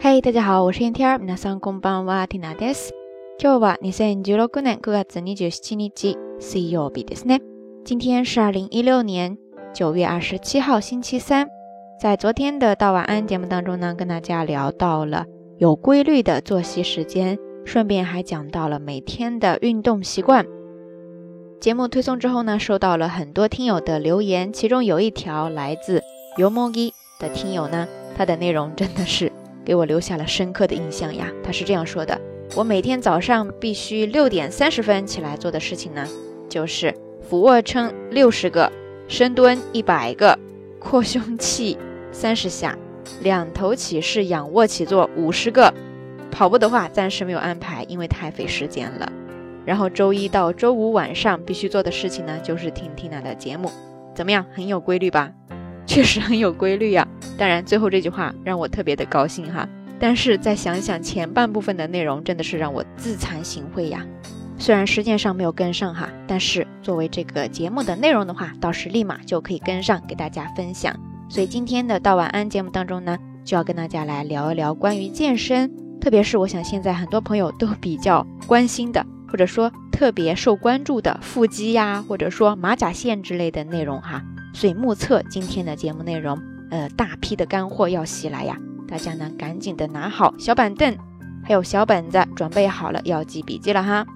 嗨，大家好，我是燕天儿。皆さんこんばんは、ティナです。今日は二千十六年九月二十七日、水曜日ですね。今天是二零一六年九月二十七号，星期三。在昨天的到晚安节目当中呢，跟大家聊到了有规律的作息时间，顺便还讲到了每天的运动习惯。节目推送之后呢，收到了很多听友的留言，其中有一条来自尤莫伊的听友呢，他的内容真的是 给我留下了深刻的印象呀。他是这样说的：我每天早上必须六点三十分起来做的事情呢，就是俯卧撑六十个，深蹲一百个，扩胸器三十下，两头起式仰卧起坐五十个。跑步的话暂时没有安排，因为太费时间了。然后周一到周五晚上必须做的事情呢，就是听 Tina 的节目，怎么样？很有规律吧？确实很有规律呀。当然，最后这句话让我特别的高兴哈。但是再想想前半部分的内容，真的是让我自惭形秽呀。虽然时间上没有跟上哈，但是作为这个节目的内容的话，倒是立马就可以跟上，给大家分享。所以今天的到晚安节目当中呢，就要跟大家来聊一聊关于健身，特别是我想现在很多朋友都比较关心的。或者说特别受关注的腹肌呀，或者说马甲线之类的内容哈，所以目测今天的节目内容，呃，大批的干货要袭来呀，大家呢赶紧的拿好小板凳，还有小本子，准备好了要记笔记了哈。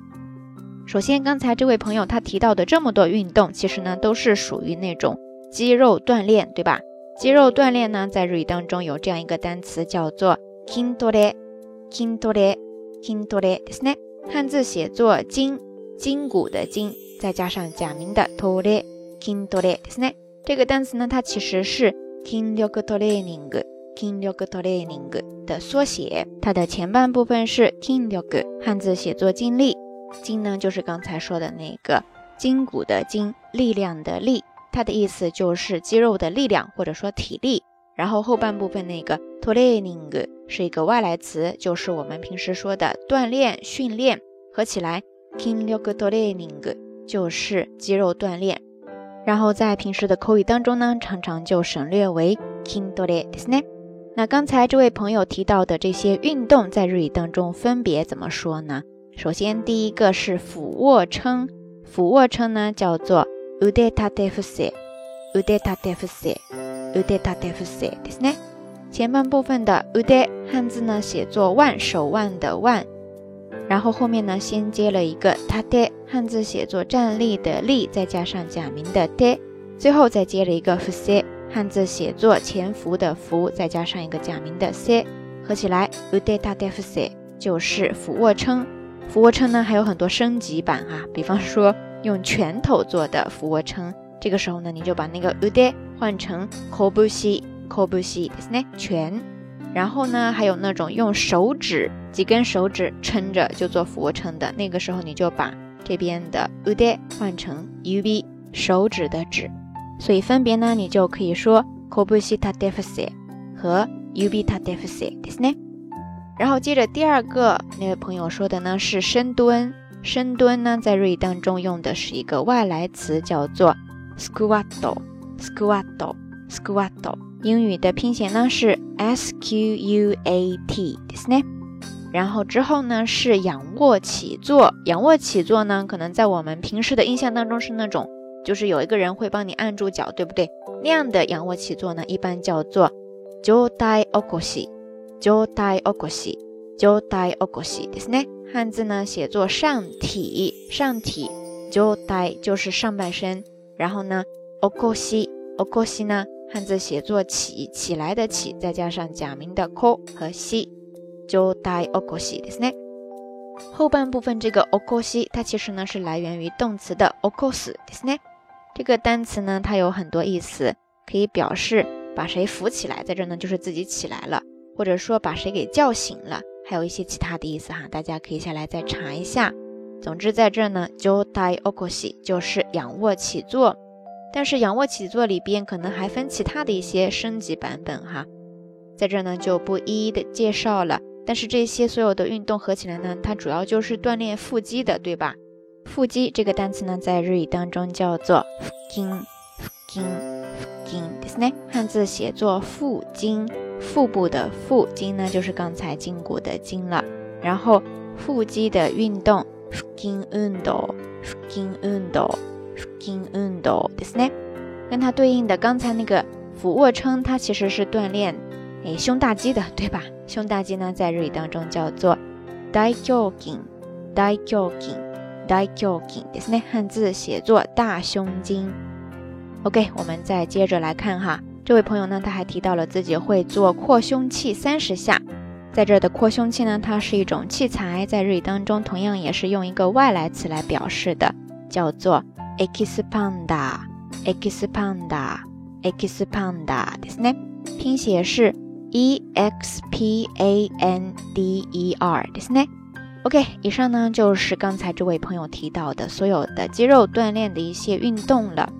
首先，刚才这位朋友他提到的这么多运动，其实呢都是属于那种肌肉锻炼，对吧？肌肉锻炼呢，在日语当中有这样一个单词叫做 “kintore”，kintore，kintore，ですね。汉字写作筋，筋骨的筋，再加上假名的 tore kindore，ですね。 这个单词呢，它其实是 kindle training，kindle training 的缩写。它的前半部分是 kindle，汉字写作筋力，筋呢就是刚才说的那个筋骨的筋，力量的力。它的意思就是肌肉的力量或者说体力。然后后半部分那个 training 是一个外来词，就是我们平时说的锻炼、训练，合起来 kinryo training 就是肌肉锻炼。然后在平时的口语当中呢，常常就省略为 kindore ですね。那刚才这位朋友提到的这些运动，在日语当中分别怎么说呢？首先第一个是俯卧撑，俯卧撑呢叫做 ude tate fuse，ude tate fuse。u d e t a t e f s e ですね。前半部分的 u d e 汉字呢写作腕，手腕的腕。 然后后面呢先接了一个 tate，汉字写作站立的立，再加上假名的 te，最后再接了一个 fuse，汉字写作潜伏的伏，再加上一个假名的 se，合起来 u d e t a t e f s e 就是俯卧撑。俯卧撑呢还有很多升级版啊，比方说用拳头做的俯卧撑。这个时候呢，你就把那个 ude 换成 kobushi，kobushi ですね，拳。 然后呢，还有那种用手指几根手指撑着就做俯卧撑的，那个时候你就把这边的 ude 换成 ub 手指的指。所以分别呢，你就可以说 kobushi tadefuse 和 ub tadefuse ですね。然后接着第二个那位朋友说的呢是深蹲，深蹲呢在日语当中用的是一个外来词，叫做 squat，squat，squat， 英语的拼写呢是 s q u a t，ですね。然后之后呢是仰卧起坐，仰卧起坐呢可能在我们平时的印象当中是那种，就是有一个人会帮你按住脚，对不对？那样的仰卧起坐呢一般叫做上体起こし，上体起こし，上体起こしですね。汉字呢写作上体，上体，上体就是上半身。然后呢，okoshi，okoshi 呢， 汉字写作起，起来的起，再加上假名的 ko 和 shi，就带 okoshi ですね。后半部分这个 okoshi，它其实呢是来源于动词的 okos ですね。这个单词呢，它有很多意思，可以表示把谁扶起来，在这呢就是自己起来了，或者说把谁给叫醒了，还有一些其他的意思哈，大家可以下来再查一下。总之，在这呢，就带 okoshi 就是仰卧起坐， 但是仰卧起坐里边可能还分其他的一些升级版本哈，在这呢就不一一的介绍了。但是这些所有的运动合起来呢，它主要就是锻炼腹肌的，对吧？腹肌这个单词呢，在日语当中叫做腹筋，腹筋，腹筋，ですね。汉字写作腹筋， 腹部的腹筋呢，就是刚才筋骨的筋了。然后腹肌的运动，腹筋运动，腹筋运动，腹 筋运动，ですね。跟它对应的刚才那个俯卧撑，它其实是锻炼诶胸大肌的，对吧？胸大肌呢，在日语当中叫做大胸筋，大胸筋，大胸筋，ですね。汉字写作大胸筋。OK，我们再接着来看哈。这位朋友呢，他还提到了自己会做扩胸器三十下。在这儿的扩胸器呢，它是一种器材，在日语当中同样也是用一个外来词来表示的，叫做 expanda，expanda，expanda，ですね。拼写是 e x p a n d e r，ですね。OK，以上呢就是刚才这位朋友提到的所有的肌肉锻炼的一些运动了。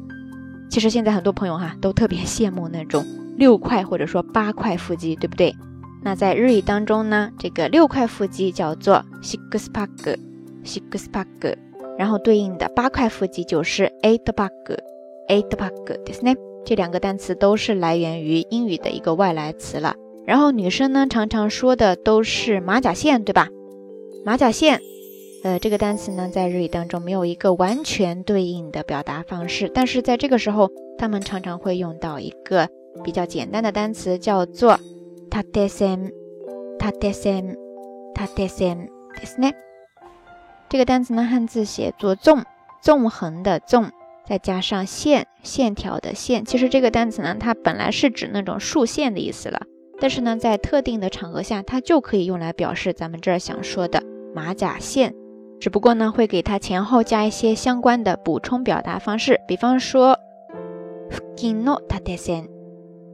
其实现在很多朋友哈都特别羡慕那种六块或者说八块腹肌，对不对？那在日语当中呢，这个六块腹肌叫做 six pack，six pack， 然后对应的八块腹肌就是 eight pack，eight pack，对不对？这两个单词都是来源于英语的一个外来词了。然后女生呢常常说的都是马甲线，对吧？马甲线。呃，这个单词呢，在日语当中没有一个完全对应的表达方式，但是在这个时候，他们常常会用到一个比较简单的单词，叫做 tatesen，tatesen，tatesen，ですね。 这个单词呢，汉字写作纵，纵横的纵，再加上线，线条的线。其实这个单词呢，它本来是指那种竖线的意思了，但是呢，在特定的场合下，它就可以用来表示咱们这儿想说的马甲线。只不过呢，会给它前后加一些相关的补充表达方式，比方说，腹筋の縦線，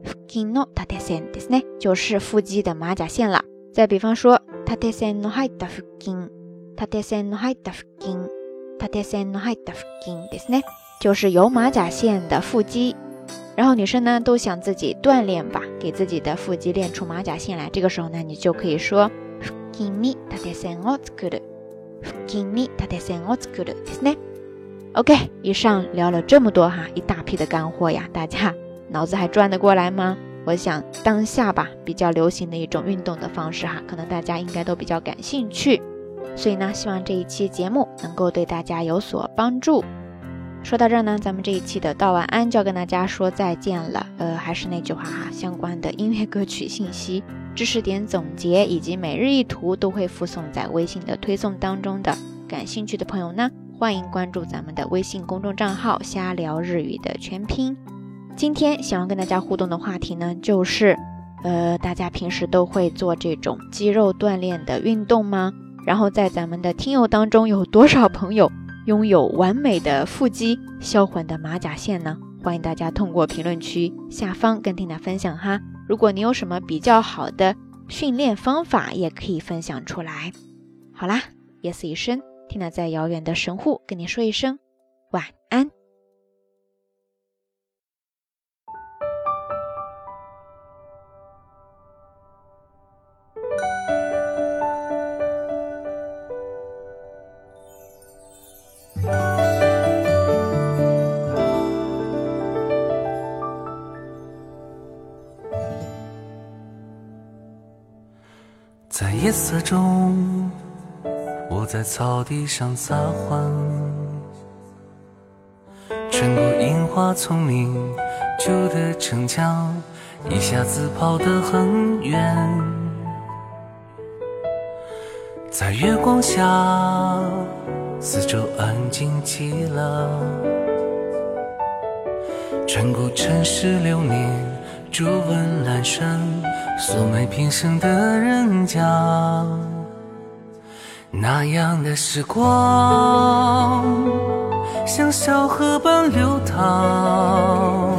腹筋の縦線ですね，就是腹肌的马甲线了。再比方说，縦線の入った腹筋， 縦線の入った腹筋，縦線の入った腹筋ですね，就是有马甲线的腹肌。然后女生呢都想自己锻炼吧，给自己的腹肌练出马甲线来。这个时候呢，你就可以说，腹筋に縦線を作る。OK，以上聊了这么多哈，一大批的干货呀，大家脑子还转得过来吗？我想当下吧，比较流行的一种运动的方式哈，可能大家应该都比较感兴趣， 所以呢，希望这一期节目能够对大家有所帮助。说到这儿呢，咱们这一期的道晚安就要跟大家说再见了。呃，还是那句话哈，相关的音乐歌曲信息。知识点总结以及每日一图都会附送在微信的推送当中的，感兴趣的朋友呢，欢迎关注咱们的微信公众账号“瞎聊日语”的全拼。今天想要跟大家互动的话题呢，就是，呃，大家平时都会做这种肌肉锻炼的运动吗？然后在咱们的听友当中，有多少朋友拥有完美的腹肌、销魂的马甲线呢？欢迎大家通过评论区下方跟听娜分享哈。如果你有什么比较好的训练方法，也可以分享出来。好啦，夜色已深，听娜在遥远的神户跟你说一声晚安在。夜色中，我在草地上撒欢，穿过樱花丛林，旧的城墙，一下子跑得很远。在月光下，四周安静极了，穿过城市流年，竹纹阑珊。素昧平生的人家，那样的时光像小河般流淌。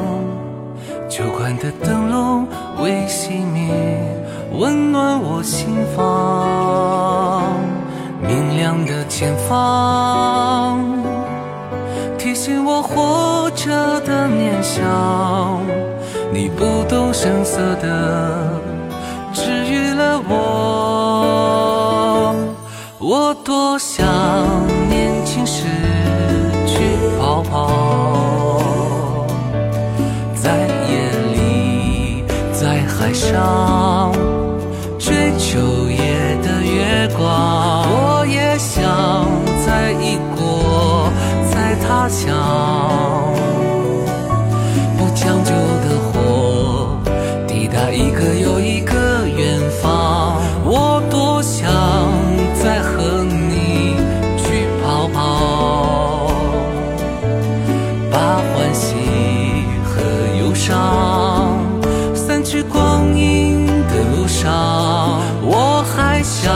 酒馆的灯笼未熄灭，温暖我心房。明亮的前方，提醒我活着的念想。你不动声色的。治愈了我，我多想上，散去光阴的路上，我还想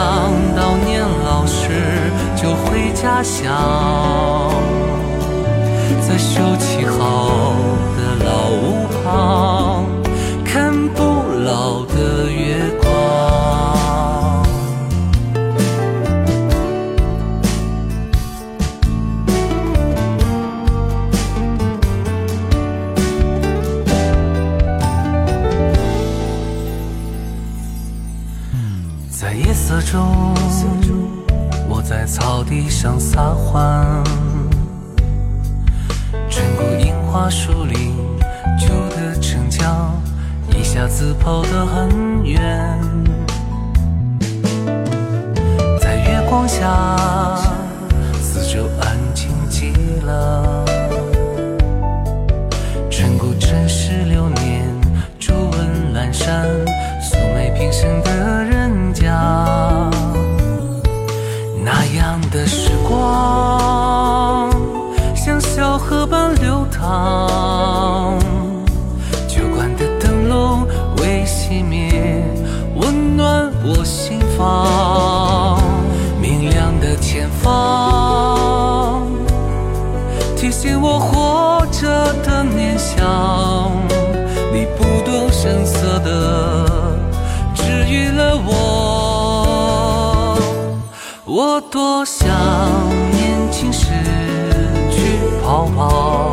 到年老时就回家乡，在修葺好的老屋旁。常撒欢穿过樱花树林旧的城墙一下子跑得很远在月光下我多想年轻时去跑跑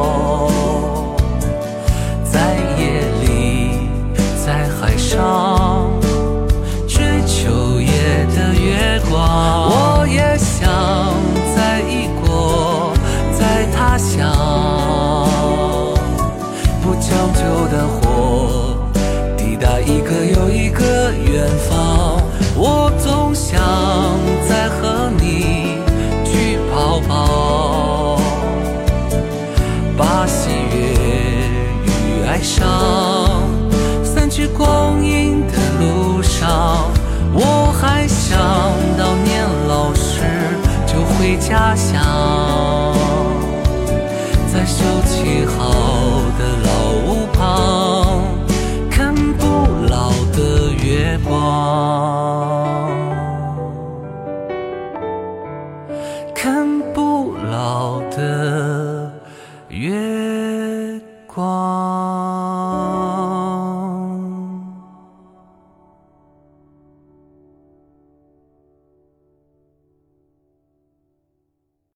家乡。